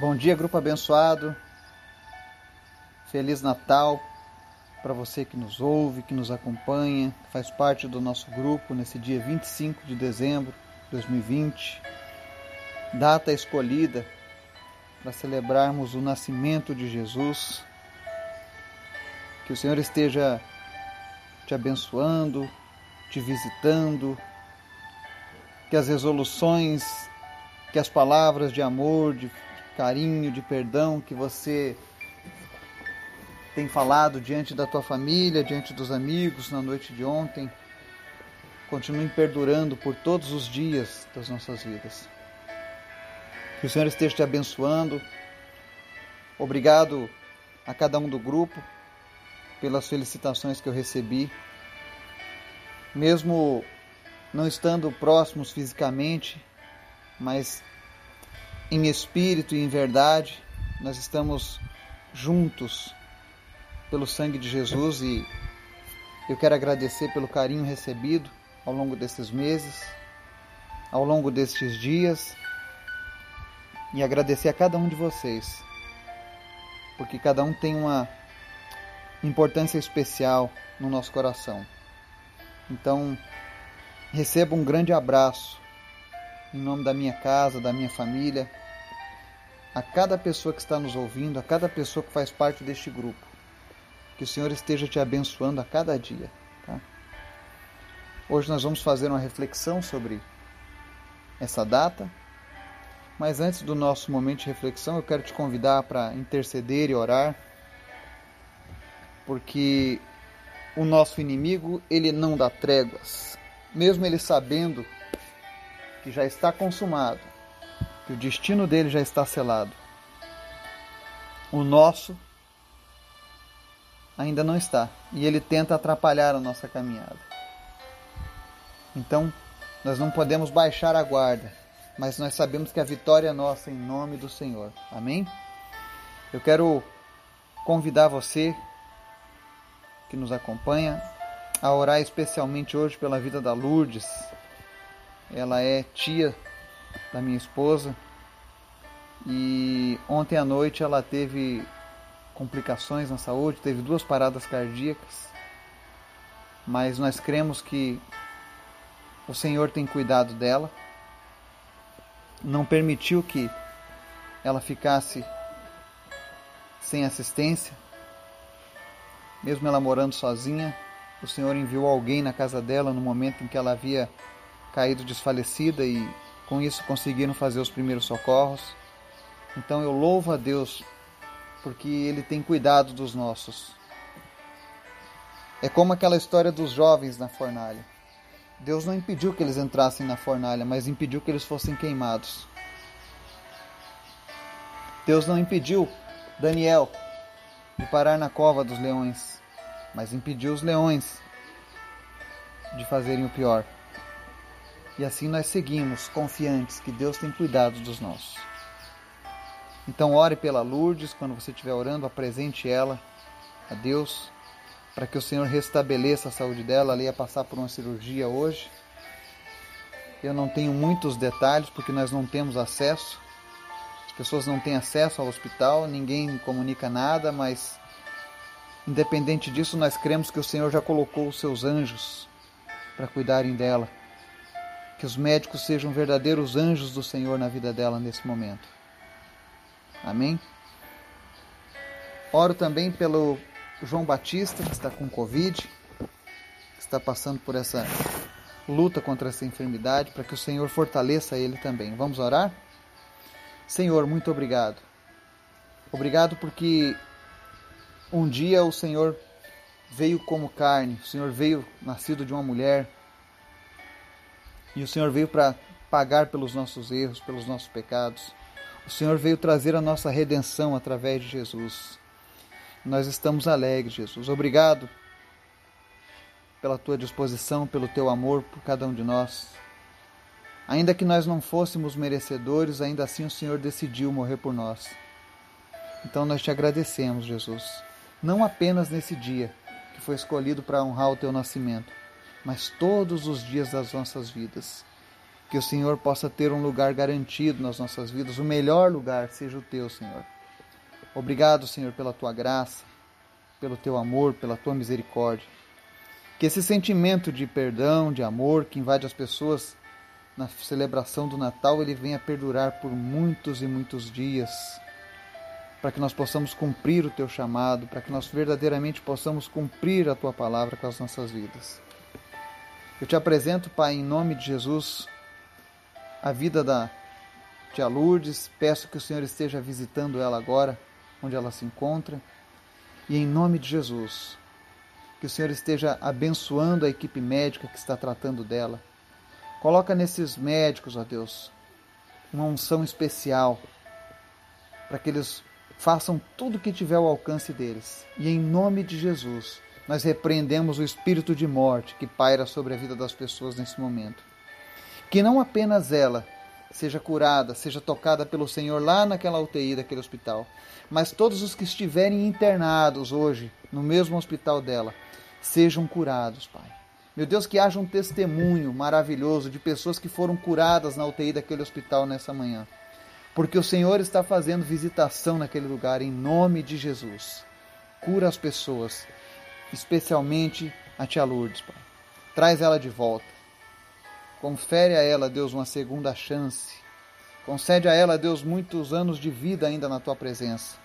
Bom dia, grupo abençoado. Feliz Natal para você que nos ouve, que nos acompanha, que faz parte do nosso grupo nesse dia 25 de dezembro de 2020. Data escolhida para celebrarmos o nascimento de Jesus. Que o Senhor esteja te abençoando, te visitando, que as resoluções, que as palavras de amor, de carinho, de perdão que você tem falado diante da tua família, diante dos amigos na noite de ontem, continuem perdurando por todos os dias das nossas vidas. Que o Senhor esteja te abençoando. Obrigado a cada um do grupo pelas felicitações que eu recebi. Mesmo não estando próximos fisicamente, mas em espírito e em verdade, nós estamos juntos pelo sangue de Jesus e eu quero agradecer pelo carinho recebido ao longo desses meses, ao longo destes dias e agradecer a cada um de vocês, porque cada um tem uma importância especial no nosso coração. Então, receba um grande abraço em nome da minha casa, da minha família a cada pessoa que está nos ouvindo, a cada pessoa que faz parte deste grupo. Que o Senhor esteja te abençoando a cada dia. Tá? Hoje nós vamos fazer uma reflexão sobre essa data. Mas antes do nosso momento de reflexão, eu quero te convidar para interceder e orar, porque o nosso inimigo, ele não dá tréguas, mesmo ele sabendo que já está consumado, o destino dele já está selado. O nosso ainda não está, e ele tenta atrapalhar a nossa caminhada. Então, nós não podemos baixar a guarda, mas nós sabemos que a vitória é nossa em nome do Senhor. Amém? Eu quero convidar você que nos acompanha a orar especialmente hoje pela vida da Lourdes. Ela é tia da minha esposa. E ontem à noite ela teve complicações na saúde, teve duas paradas cardíacas. Mas nós cremos que o Senhor tem cuidado dela, não permitiu que ela ficasse sem assistência, mesmo ela morando sozinha. O Senhor enviou alguém na casa dela no momento em que ela havia caído desfalecida e com isso conseguiram fazer os primeiros socorros. Então eu louvo a Deus porque Ele tem cuidado dos nossos. É como aquela história dos jovens na fornalha. Deus não impediu que eles entrassem na fornalha, mas impediu que eles fossem queimados. Deus não impediu Daniel de parar na cova dos leões, mas impediu os leões de fazerem o pior. E assim nós seguimos confiantes que Deus tem cuidado dos nossos. Então ore pela Lourdes, quando você estiver orando, apresente ela a Deus, para que o Senhor restabeleça a saúde dela. Ela ia passar por uma cirurgia hoje. Eu não tenho muitos detalhes, porque nós não temos acesso. As pessoas não têm acesso ao hospital, ninguém comunica nada, mas independente disso, nós cremos que o Senhor já colocou os seus anjos para cuidarem dela que os médicos sejam verdadeiros anjos do Senhor na vida dela nesse momento. Amém? Oro também pelo João Batista, que está com Covid, que está passando por essa luta contra essa enfermidade, para que o Senhor fortaleça ele também. Vamos orar? Senhor, muito obrigado. Obrigado porque um dia o Senhor veio como carne, o Senhor veio nascido de uma mulher e o Senhor veio para pagar pelos nossos erros, pelos nossos pecados. O Senhor veio trazer a nossa redenção através de Jesus. Nós estamos alegres, Jesus. Obrigado pela tua disposição, pelo teu amor por cada um de nós. Ainda que nós não fôssemos merecedores, ainda assim o Senhor decidiu morrer por nós. Então nós te agradecemos, Jesus. Não apenas nesse dia que foi escolhido para honrar o teu nascimento, mas todos os dias das nossas vidas. que o Senhor possa ter um lugar garantido nas nossas vidas, o melhor lugar seja o teu, Senhor. Obrigado, Senhor, pela tua graça, pelo teu amor, pela tua misericórdia. Que esse sentimento de perdão, de amor que invade as pessoas na celebração do Natal, ele venha perdurar por muitos e muitos dias, para que nós possamos cumprir o teu chamado, para que nós verdadeiramente possamos cumprir a tua palavra com as nossas vidas. Eu te apresento, Pai, em nome de Jesus, a vida da tia Lourdes, peço que o Senhor esteja visitando ela agora, onde ela se encontra, e em nome de Jesus, que o Senhor esteja abençoando a equipe médica que está tratando dela. Coloca nesses médicos, ó Deus, uma unção especial para que eles façam tudo o que tiver ao alcance deles. E em nome de Jesus, nós repreendemos o espírito de morte que paira sobre a vida das pessoas nesse momento. Que não apenas ela seja curada, seja tocada pelo Senhor lá naquela UTI daquele hospital, mas todos os que estiverem internados hoje no mesmo hospital dela sejam curados, Pai. Meu Deus, que haja um testemunho maravilhoso de pessoas que foram curadas na UTI daquele hospital nessa manhã. Porque o Senhor está fazendo visitação naquele lugar em nome de Jesus. Cura as pessoas, especialmente a tia Lourdes, Pai. Traz ela de volta. Confere a ela, Deus, uma segunda chance. Concede a ela, Deus, muitos anos de vida ainda na tua presença.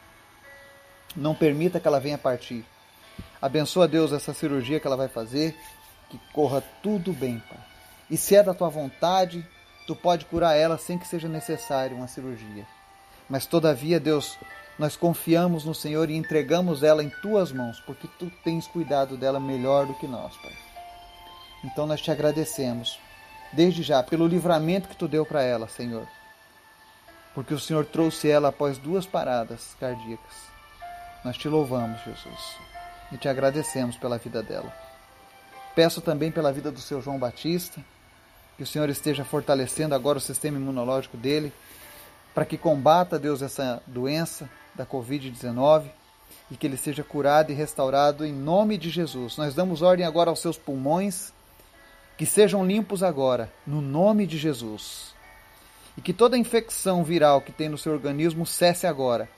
Não permita que ela venha partir. Abençoa, Deus, essa cirurgia que ela vai fazer, que corra tudo bem, Pai. E se é da tua vontade, tu pode curar ela sem que seja necessário uma cirurgia. Mas todavia, Deus, nós confiamos no Senhor e entregamos ela em tuas mãos, porque tu tens cuidado dela melhor do que nós, Pai. Então nós te agradecemos, desde já, pelo livramento que tu deu para ela, Senhor. Porque o Senhor trouxe ela após duas paradas cardíacas. Nós te louvamos, Jesus e te agradecemos pela vida dela. Peço também pela vida do seu João Batista, que o Senhor esteja fortalecendo agora o sistema imunológico dele, para que combata, Deus, essa doença da Covid-19 e que ele seja curado e restaurado em nome de Jesus. Nós damos ordem agora aos seus pulmões, que sejam limpos agora, no nome de Jesus. E que toda infecção viral que tem no seu organismo cesse agora,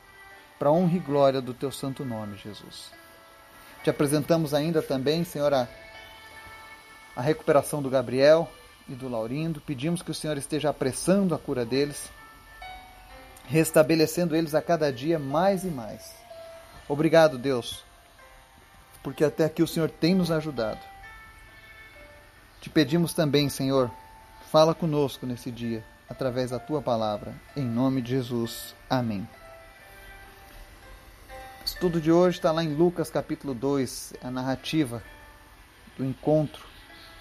para honra e glória do teu santo nome, Jesus. Te apresentamos ainda também, Senhor, a, a recuperação do Gabriel e do Laurindo. Pedimos que o Senhor esteja apressando a cura deles, restabelecendo eles a cada dia mais e mais. Obrigado, Deus, porque até aqui o Senhor tem nos ajudado. Te pedimos também, Senhor, fala conosco nesse dia, através da tua palavra. Em nome de Jesus. Amém estudo de hoje está lá em Lucas capítulo 2, a narrativa do encontro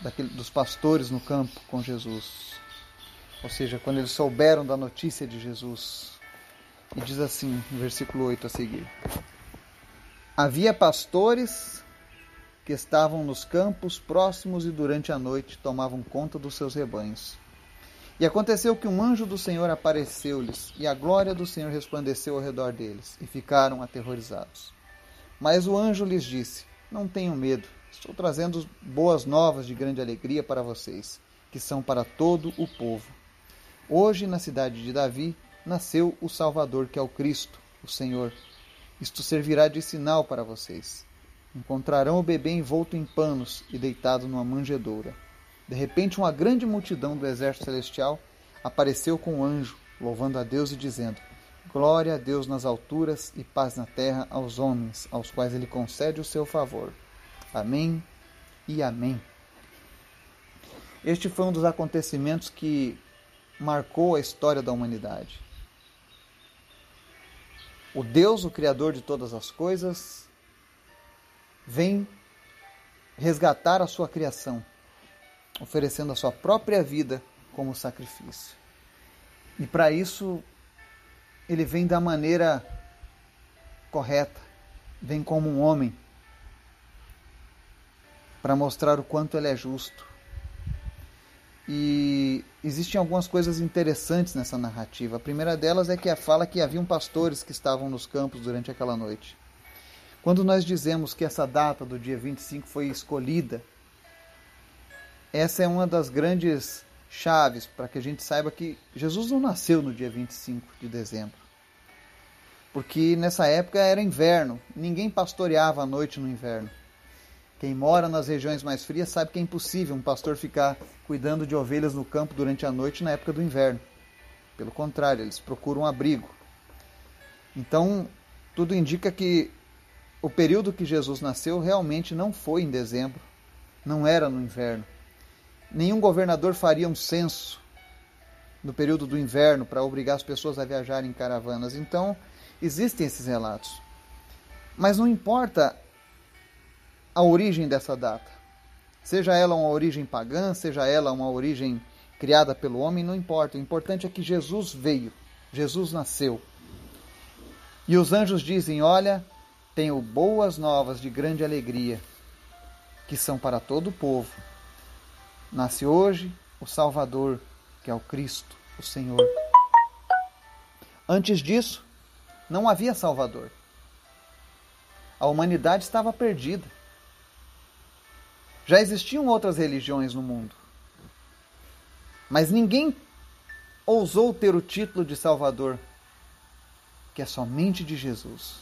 daquele, dos pastores no campo com Jesus. Ou seja, quando eles souberam da notícia de Jesus. E diz assim, no versículo 8 a seguir: Havia pastores que estavam nos campos próximos e durante a noite tomavam conta dos seus rebanhos. E aconteceu que um anjo do Senhor apareceu-lhes, e a glória do Senhor resplandeceu ao redor deles, e ficaram aterrorizados. Mas o anjo lhes disse: Não tenham medo, estou trazendo boas novas de grande alegria para vocês, que são para todo o povo. Hoje, na cidade de Davi, nasceu o Salvador, que é o Cristo, o Senhor. Isto servirá de sinal para vocês. Encontrarão o bebê envolto em panos e deitado numa manjedoura. De repente, uma grande multidão do exército celestial apareceu com um anjo, louvando a Deus e dizendo: Glória a Deus nas alturas e paz na terra aos homens, aos quais ele concede o seu favor. Amém e amém. Este foi um dos acontecimentos que marcou a história da humanidade. O Deus, o Criador de todas as coisas, vem resgatar a sua criação oferecendo a sua própria vida como sacrifício. E para isso, ele vem da maneira correta, vem como um homem, para mostrar o quanto ele é justo. E existem algumas coisas interessantes nessa narrativa. A primeira delas é que a fala que haviam pastores que estavam nos campos durante aquela noite. Quando nós dizemos que essa data do dia 25 foi escolhida essa é uma das grandes chaves para que a gente saiba que Jesus não nasceu no dia 25 de dezembro. Porque nessa época era inverno, ninguém pastoreava à noite no inverno. Quem mora nas regiões mais frias sabe que é impossível um pastor ficar cuidando de ovelhas no campo durante a noite na época do inverno. Pelo contrário, eles procuram um abrigo. Então, tudo indica que o período que Jesus nasceu realmente não foi em dezembro, não era no inverno. Nenhum governador faria um censo no período do inverno para obrigar as pessoas a viajarem em caravanas. Então, existem esses relatos. Mas não importa a origem dessa data. Seja ela uma origem pagã, seja ela uma origem criada pelo homem, não importa. O importante é que Jesus veio, Jesus nasceu. E os anjos dizem: Olha, tenho boas novas de grande alegria, que são para todo o povo. Nasce hoje o Salvador, que é o Cristo, o Senhor. Antes disso, não havia Salvador. A humanidade estava perdida. Já existiam outras religiões no mundo. Mas ninguém ousou ter o título de Salvador, que é somente de Jesus.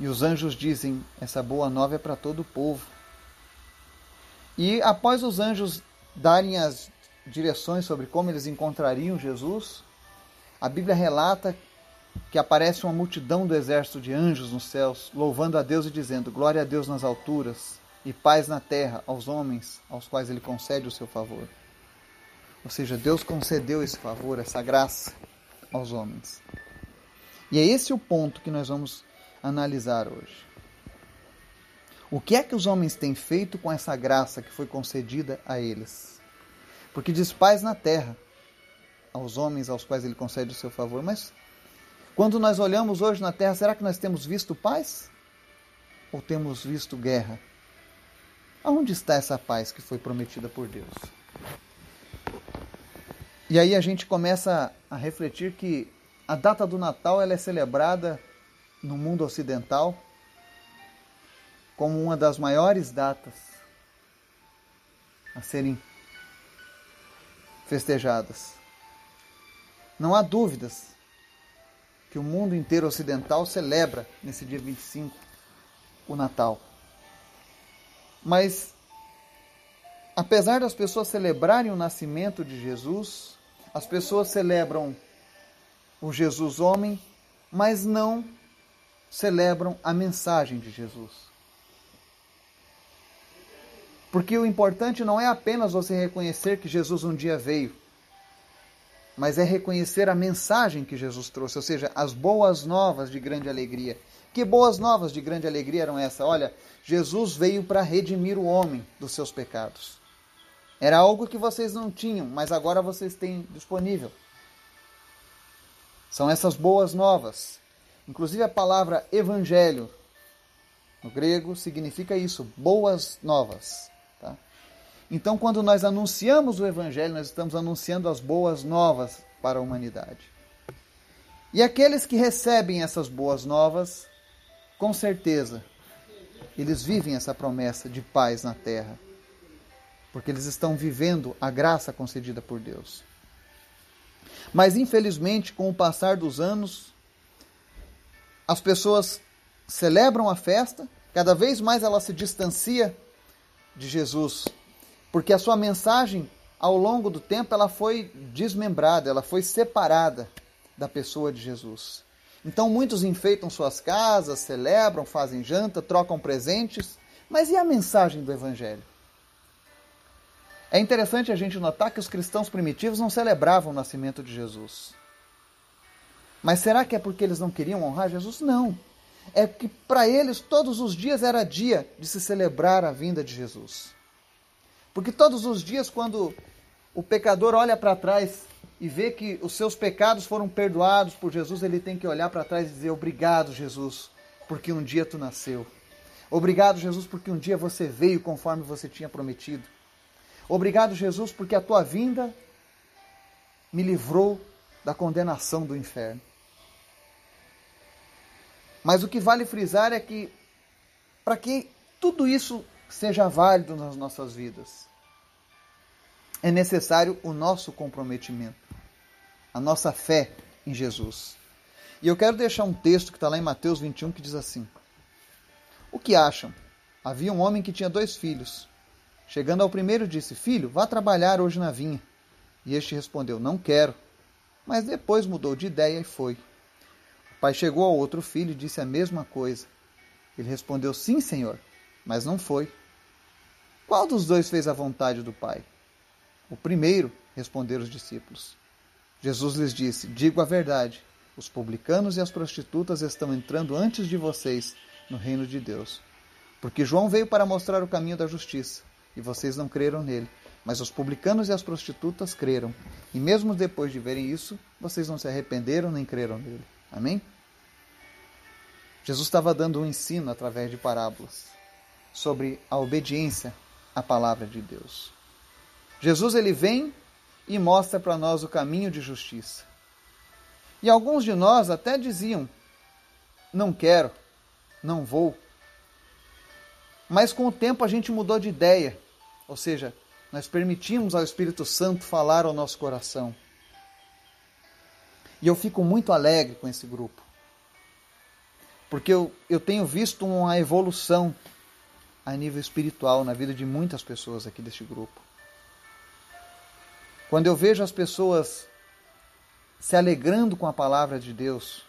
E os anjos dizem: essa boa nova é para todo o povo. E após os anjos darem as direções sobre como eles encontrariam Jesus, a Bíblia relata que aparece uma multidão do exército de anjos nos céus, louvando a Deus e dizendo: Glória a Deus nas alturas e paz na terra aos homens aos quais ele concede o seu favor. Ou seja, Deus concedeu esse favor, essa graça aos homens. E é esse o ponto que nós vamos analisar hoje. O que é que os homens têm feito com essa graça que foi concedida a eles? Porque diz paz na terra aos homens aos quais ele concede o seu favor, mas quando nós olhamos hoje na terra, será que nós temos visto paz? Ou temos visto guerra? Aonde está essa paz que foi prometida por Deus? E aí a gente começa a refletir que a data do Natal ela é celebrada no mundo ocidental como uma das maiores datas a serem festejadas. Não há dúvidas que o mundo inteiro ocidental celebra nesse dia 25 o Natal. Mas, apesar das pessoas celebrarem o nascimento de Jesus, as pessoas celebram o Jesus homem, mas não celebram a mensagem de Jesus. Porque o importante não é apenas você reconhecer que Jesus um dia veio, mas é reconhecer a mensagem que Jesus trouxe, ou seja, as boas novas de grande alegria. Que boas novas de grande alegria eram essas? Olha, Jesus veio para redimir o homem dos seus pecados. Era algo que vocês não tinham, mas agora vocês têm disponível. São essas boas novas. Inclusive a palavra evangelho no grego significa isso, boas novas. Tá? Então, quando nós anunciamos o evangelho, nós estamos anunciando as boas novas para a humanidade. E aqueles que recebem essas boas novas com certeza, eles vivem essa promessa de paz na terra, porque eles estão vivendo a graça concedida por Deus. Mas, infelizmente, com o passar dos anos, as pessoas celebram a festa, cada vez mais ela se distancia de Jesus, porque a sua mensagem, ao longo do tempo, ela foi desmembrada, ela foi separada da pessoa de Jesus. Então muitos enfeitam suas casas, celebram, fazem janta, trocam presentes, mas e a mensagem do Evangelho? É interessante a gente notar que os cristãos primitivos não celebravam o nascimento de Jesus. Mas será que é porque eles não queriam honrar Jesus? Não. É que para eles todos os dias era dia de se celebrar a vinda de Jesus. Porque todos os dias, quando o pecador olha para trás e vê que os seus pecados foram perdoados por Jesus, ele tem que olhar para trás e dizer: Obrigado, Jesus, porque um dia tu nasceu. Obrigado, Jesus, porque um dia você veio conforme você tinha prometido. Obrigado, Jesus, porque a tua vinda me livrou da condenação do inferno. Mas o que vale frisar é que, para que tudo isso seja válido nas nossas vidas, é necessário o nosso comprometimento, a nossa fé em Jesus. E eu quero deixar um texto que está lá em Mateus 21 que diz assim: O que acham? Havia um homem que tinha dois filhos. Chegando ao primeiro, disse: Filho, vá trabalhar hoje na vinha. E este respondeu: Não quero. Mas depois mudou de ideia e foi. O pai chegou ao outro filho e disse a mesma coisa. Ele respondeu: Sim, senhor, mas não foi. Qual dos dois fez a vontade do pai? O primeiro, responderam os discípulos. Jesus lhes disse: Digo a verdade. Os publicanos e as prostitutas estão entrando antes de vocês no reino de Deus. Porque João veio para mostrar o caminho da justiça, e vocês não creram nele. Mas os publicanos e as prostitutas creram. E mesmo depois de verem isso, vocês não se arrependeram nem creram nele. Amém? Jesus estava dando um ensino através de parábolas sobre a obediência à palavra de Deus. Jesus ele vem e mostra para nós o caminho de justiça. E alguns de nós até diziam: não quero, não vou. Mas com o tempo a gente mudou de ideia, ou seja, nós permitimos ao Espírito Santo falar ao nosso coração. E eu fico muito alegre com esse grupo. Porque eu, eu tenho visto uma evolução a nível espiritual na vida de muitas pessoas aqui deste grupo. Quando eu vejo as pessoas se alegrando com a palavra de Deus,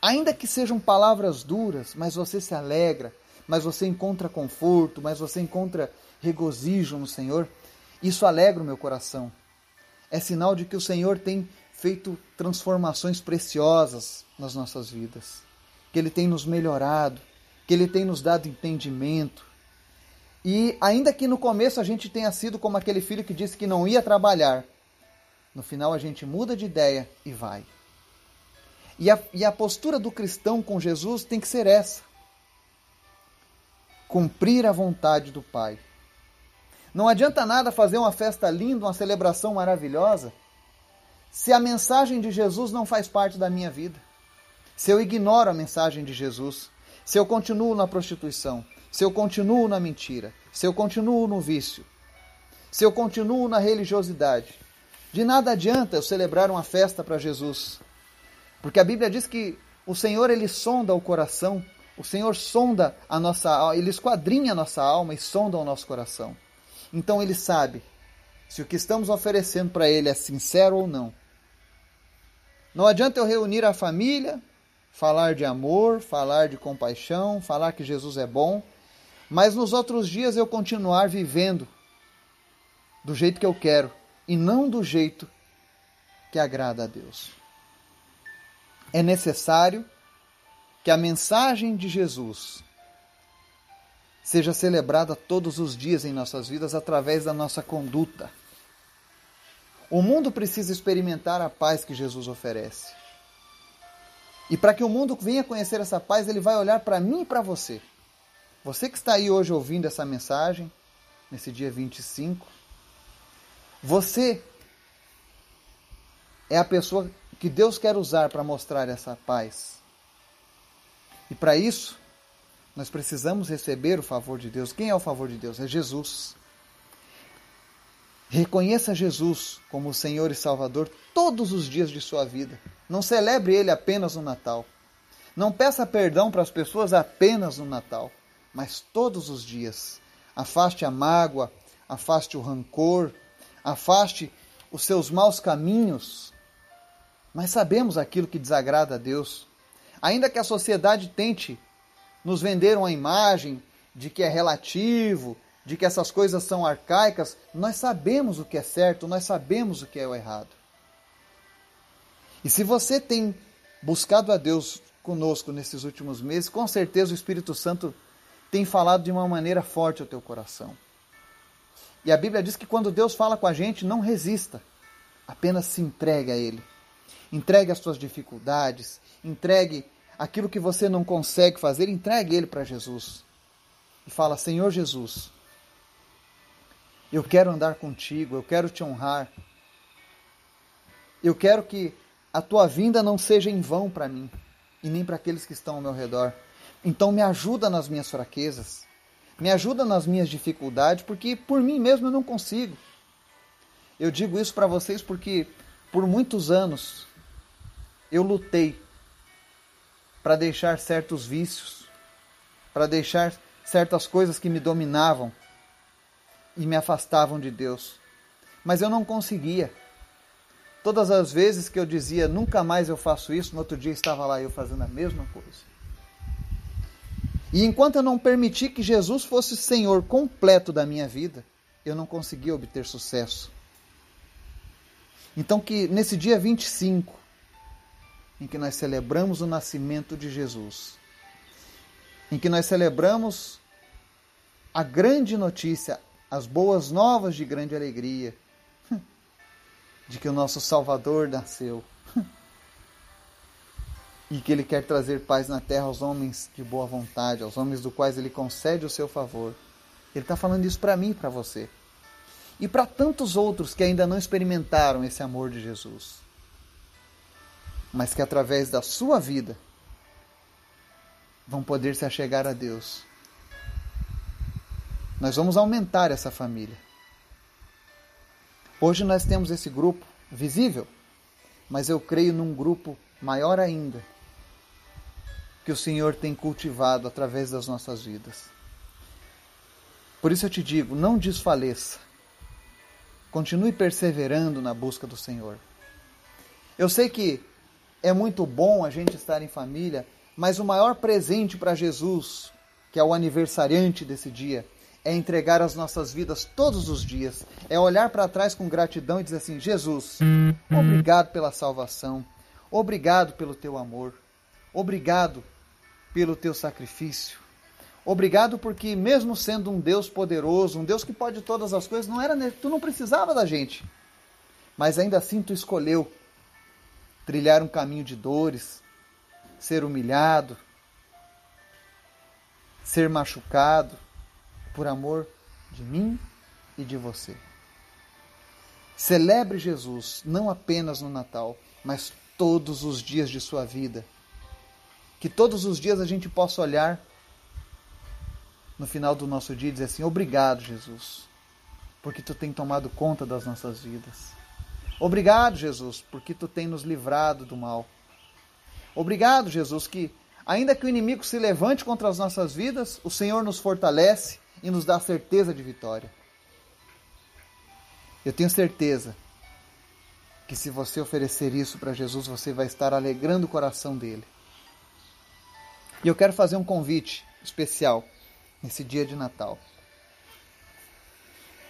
ainda que sejam palavras duras, mas você se alegra, mas você encontra conforto, mas você encontra regozijo no Senhor, isso alegra o meu coração. É sinal de que o Senhor tem feito transformações preciosas nas nossas vidas, que Ele tem nos melhorado, que Ele tem nos dado entendimento. E ainda que no começo a gente tenha sido como aquele filho que disse que não ia trabalhar, no final a gente muda de ideia e vai. E a, e a postura do cristão com Jesus tem que ser essa: cumprir a vontade do Pai. Não adianta nada fazer uma festa linda, uma celebração maravilhosa, se a mensagem de Jesus não faz parte da minha vida. Se eu ignoro a mensagem de Jesus, se eu continuo na prostituição, se eu continuo na mentira, se eu continuo no vício, se eu continuo na religiosidade, de nada adianta eu celebrar uma festa para Jesus. Porque a Bíblia diz que o Senhor ele sonda o coração, o Senhor sonda a nossa alma, ele esquadrinha a nossa alma e sonda o nosso coração. Então ele sabe se o que estamos oferecendo para ele é sincero ou não. Não adianta eu reunir a família, falar de amor, falar de compaixão, falar que Jesus é bom, mas nos outros dias eu continuar vivendo do jeito que eu quero e não do jeito que agrada a Deus. É necessário que a mensagem de Jesus seja celebrada todos os dias em nossas vidas através da nossa conduta. O mundo precisa experimentar a paz que Jesus oferece. E para que o mundo venha conhecer essa paz, ele vai olhar para mim e para você. Você que está aí hoje ouvindo essa mensagem, nesse dia 25, você é a pessoa que Deus quer usar para mostrar essa paz. E para isso, nós precisamos receber o favor de Deus. Quem é o favor de Deus? É Jesus. Reconheça Jesus como o Senhor e Salvador todos os dias de sua vida. Não celebre Ele apenas no Natal. Não peça perdão para as pessoas apenas no Natal, mas todos os dias. Afaste a mágoa, afaste o rancor, afaste os seus maus caminhos. Mas sabemos aquilo que desagrada a Deus. Ainda que a sociedade tente nos venderam a imagem de que é relativo, de que essas coisas são arcaicas, nós sabemos o que é certo, nós sabemos o que é o errado. E se você tem buscado a Deus conosco nesses últimos meses, com certeza o Espírito Santo tem falado de uma maneira forte ao teu coração. E a Bíblia diz que quando Deus fala com a gente, não resista, apenas se entregue a Ele. Entregue as suas dificuldades, entregue aquilo que você não consegue fazer, entregue ele para Jesus. E fala: Senhor Jesus, eu quero andar contigo, eu quero te honrar. Eu quero que a tua vinda não seja em vão para mim e nem para aqueles que estão ao meu redor. Então me ajuda nas minhas fraquezas, me ajuda nas minhas dificuldades, porque por mim mesmo eu não consigo. Eu digo isso para vocês porque por muitos anos eu lutei para deixar certos vícios, para deixar certas coisas que me dominavam e me afastavam de Deus. Mas eu não conseguia. Todas as vezes que eu dizia nunca mais eu faço isso, no outro dia estava lá eu fazendo a mesma coisa. E enquanto eu não permiti que Jesus fosse Senhor completo da minha vida, eu não conseguia obter sucesso. Então que nesse dia 25, em que nós celebramos o nascimento de Jesus, em que nós celebramos a grande notícia, as boas novas de grande alegria, de que o nosso Salvador nasceu e que Ele quer trazer paz na terra aos homens de boa vontade, aos homens do quais Ele concede o seu favor. Ele está falando isso para mim e para você. E para tantos outros que ainda não experimentaram esse amor de Jesus, mas que através da sua vida vão poder se achegar a Deus. Nós vamos aumentar essa família. Hoje nós temos esse grupo visível, mas eu creio num grupo maior ainda, que o Senhor tem cultivado através das nossas vidas. Por isso eu te digo: não desfaleça. Continue perseverando na busca do Senhor. Eu sei que é muito bom a gente estar em família, mas o maior presente para Jesus, que é o aniversariante desse dia, é entregar as nossas vidas todos os dias, é olhar para trás com gratidão e dizer assim: Jesus, obrigado pela salvação, obrigado pelo teu amor, obrigado pelo teu sacrifício. Obrigado porque mesmo sendo um Deus poderoso, um Deus que pode todas as coisas, não era tu não precisava da gente. Mas ainda assim tu escolheu trilhar um caminho de dores, ser humilhado, ser machucado por amor de mim e de você. Celebre Jesus não apenas no Natal, mas todos os dias de sua vida que todos os dias a gente possa olhar no final do nosso dia e dizer assim: Obrigado, Jesus, porque tu tem tomado conta das nossas vidas. Obrigado, Jesus, porque tu tem nos livrado do mal. Obrigado, Jesus, que ainda que o inimigo se levante contra as nossas vidas, o Senhor nos fortalece e nos dá certeza de vitória. Eu tenho certeza que se você oferecer isso para Jesus, você vai estar alegrando o coração dele. E eu quero fazer um convite especial nesse dia de Natal.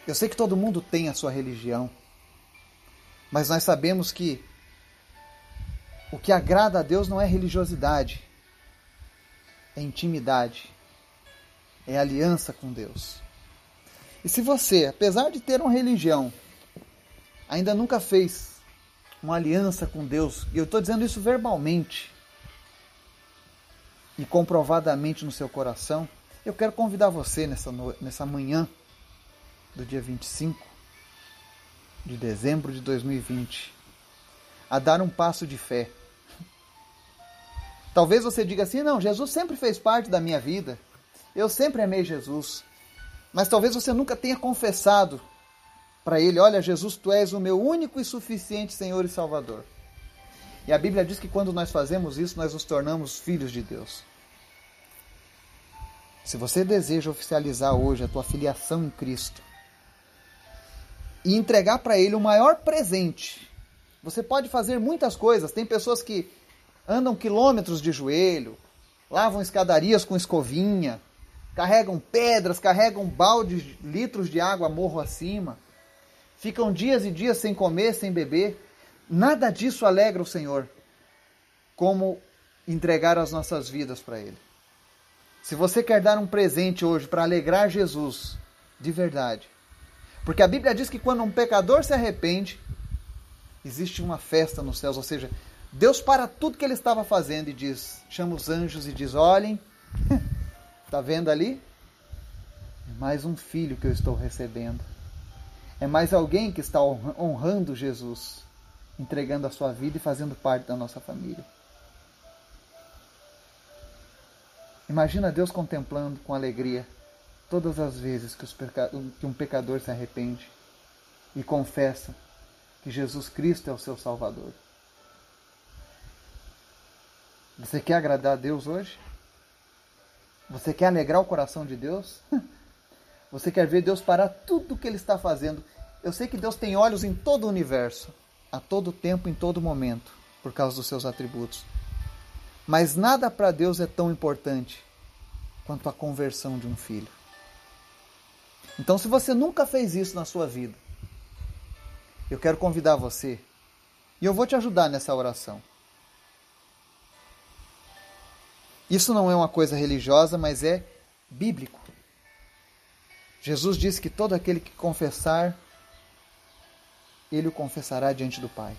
Eu sei que todo mundo tem a sua religião, mas nós sabemos que o que agrada a Deus não é religiosidade, é intimidade, é aliança com Deus. E se você, apesar de ter uma religião, ainda nunca fez uma aliança com Deus, e eu estou dizendo isso verbalmente, e comprovadamente no seu coração, eu quero convidar você nessa, nessa manhã do dia 25 de dezembro de 2020 a dar um passo de fé. Talvez você diga assim: não, Jesus sempre fez parte da minha vida, eu sempre amei Jesus. Mas talvez você nunca tenha confessado para Ele: olha, Jesus, tu és o meu único e suficiente Senhor e Salvador. E a Bíblia diz que quando nós fazemos isso, nós nos tornamos filhos de Deus. Se você deseja oficializar hoje a tua filiação em Cristo e entregar para Ele o maior presente, você pode fazer muitas coisas. Tem pessoas que andam quilômetros de joelho, lavam escadarias com escovinha, carregam pedras, carregam baldes, litros de água morro acima, ficam dias e dias sem comer, sem beber. Nada disso alegra o Senhor, como entregar as nossas vidas para Ele. Se você quer dar um presente hoje para alegrar Jesus, de verdade. Porque a Bíblia diz que quando um pecador se arrepende, existe uma festa nos céus, ou seja, Deus para tudo que ele estava fazendo e diz, chama os anjos e diz: "Olhem, tá vendo ali? É mais um filho que eu estou recebendo. É mais alguém que está honrando Jesus, entregando a sua vida e fazendo parte da nossa família." Imagina Deus contemplando com alegria todas as vezes que, que um pecador se arrepende. e confessa que Jesus Cristo é o seu Salvador. Você quer agradar a Deus hoje? Você quer alegrar o coração de Deus? Você quer ver Deus parar tudo o que Ele está fazendo? Eu sei que Deus tem olhos em todo o universo, a todo tempo, em todo momento, por causa dos seus atributos. Mas nada para Deus é tão importante quanto a conversão de um filho. Então, se você nunca fez isso na sua vida, eu quero convidar você e eu vou te ajudar nessa oração. Isso não é uma coisa religiosa, mas é bíblico. Jesus disse que todo aquele que confessar, ele o confessará diante do Pai.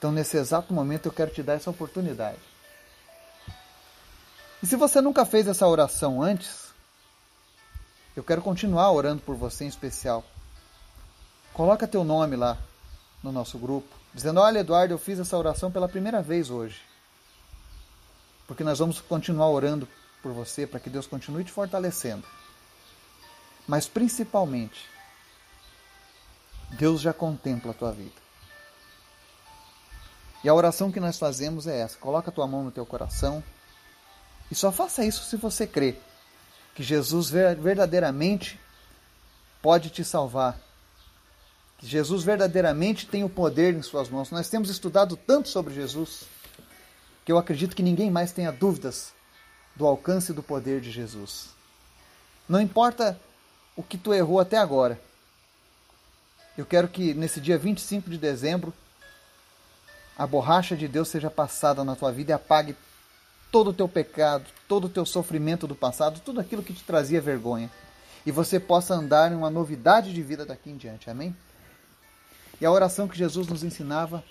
Então, nesse exato momento, eu quero te dar essa oportunidade. E se você nunca fez essa oração antes, eu quero continuar orando por você em especial. Coloca teu nome lá no nosso grupo, dizendo: Olha, Eduardo, eu fiz essa oração pela primeira vez hoje porque nós vamos continuar orando por você para que Deus continue te fortalecendo. Mas principalmente, Deus já contempla a tua vida. E a oração que nós fazemos é essa: coloca a tua mão no teu coração e só faça isso se você crê que Jesus verdadeiramente pode te salvar. Que Jesus verdadeiramente tem o poder em suas mãos. Nós temos estudado tanto sobre Jesus que eu acredito que ninguém mais tenha dúvidas do alcance do poder de Jesus. Não importa o que tu errou até agora. Eu quero que nesse dia 25 de dezembro a borracha de Deus seja passada na tua vida e apague todo o teu pecado, todo o teu sofrimento do passado, tudo aquilo que te trazia vergonha. E você possa andar em uma novidade de vida daqui em diante. Amém? E a oração que Jesus nos ensinava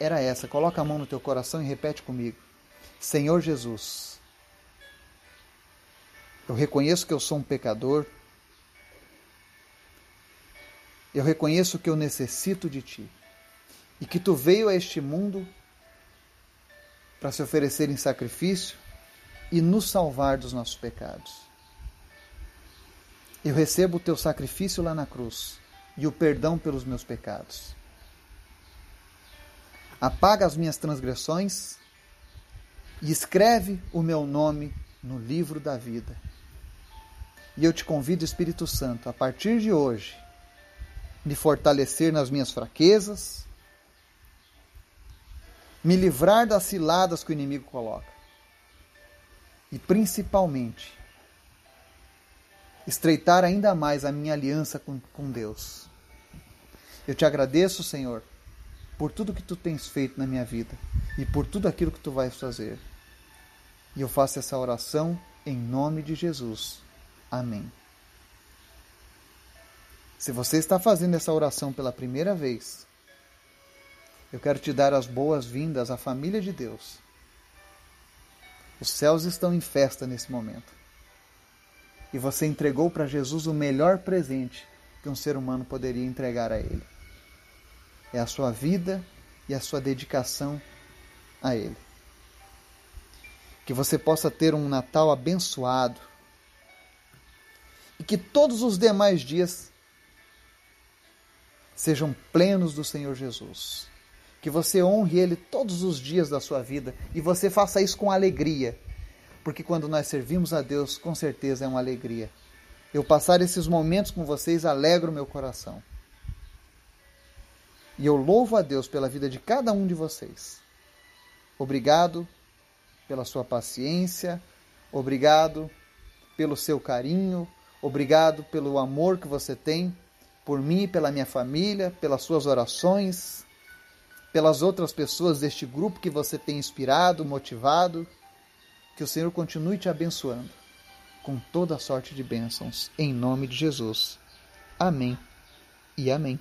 era essa. Coloca a mão no teu coração e repete comigo. Senhor Jesus, eu reconheço que eu sou um pecador. Eu reconheço que eu necessito de Ti e que Tu veio a este mundo para se oferecer em sacrifício e nos salvar dos nossos pecados. Eu recebo o Teu sacrifício lá na cruz e o perdão pelos meus pecados. Apaga as minhas transgressões e escreve o meu nome no livro da vida. E eu te convido, Espírito Santo, a partir de hoje, me fortalecer nas minhas fraquezas, me livrar das ciladas que o inimigo coloca. E principalmente, estreitar ainda mais a minha aliança com, com Deus. Eu te agradeço, Senhor, por tudo que tu tens feito na minha vida e por tudo aquilo que tu vais fazer. E eu faço essa oração em nome de Jesus. Amém. Se você está fazendo essa oração pela primeira vez, eu quero te dar as boas-vindas à família de Deus. Os céus estão em festa nesse momento. E você entregou para Jesus o melhor presente que um ser humano poderia entregar a Ele é a sua vida e a sua dedicação a Ele. Que você possa ter um Natal abençoado e que todos os demais dias sejam plenos do Senhor Jesus. Que você honre Ele todos os dias da sua vida e você faça isso com alegria, porque quando nós servimos a Deus, com certeza é uma alegria. Eu passar esses momentos com vocês alegra o meu coração. E eu louvo a Deus pela vida de cada um de vocês. Obrigado pela sua paciência, obrigado pelo seu carinho, obrigado pelo amor que você tem por mim pela minha família, pelas suas orações, pelas outras pessoas deste grupo que você tem inspirado, motivado. Que o Senhor continue te abençoando com toda sorte de bênçãos, em nome de Jesus. Amém e amém.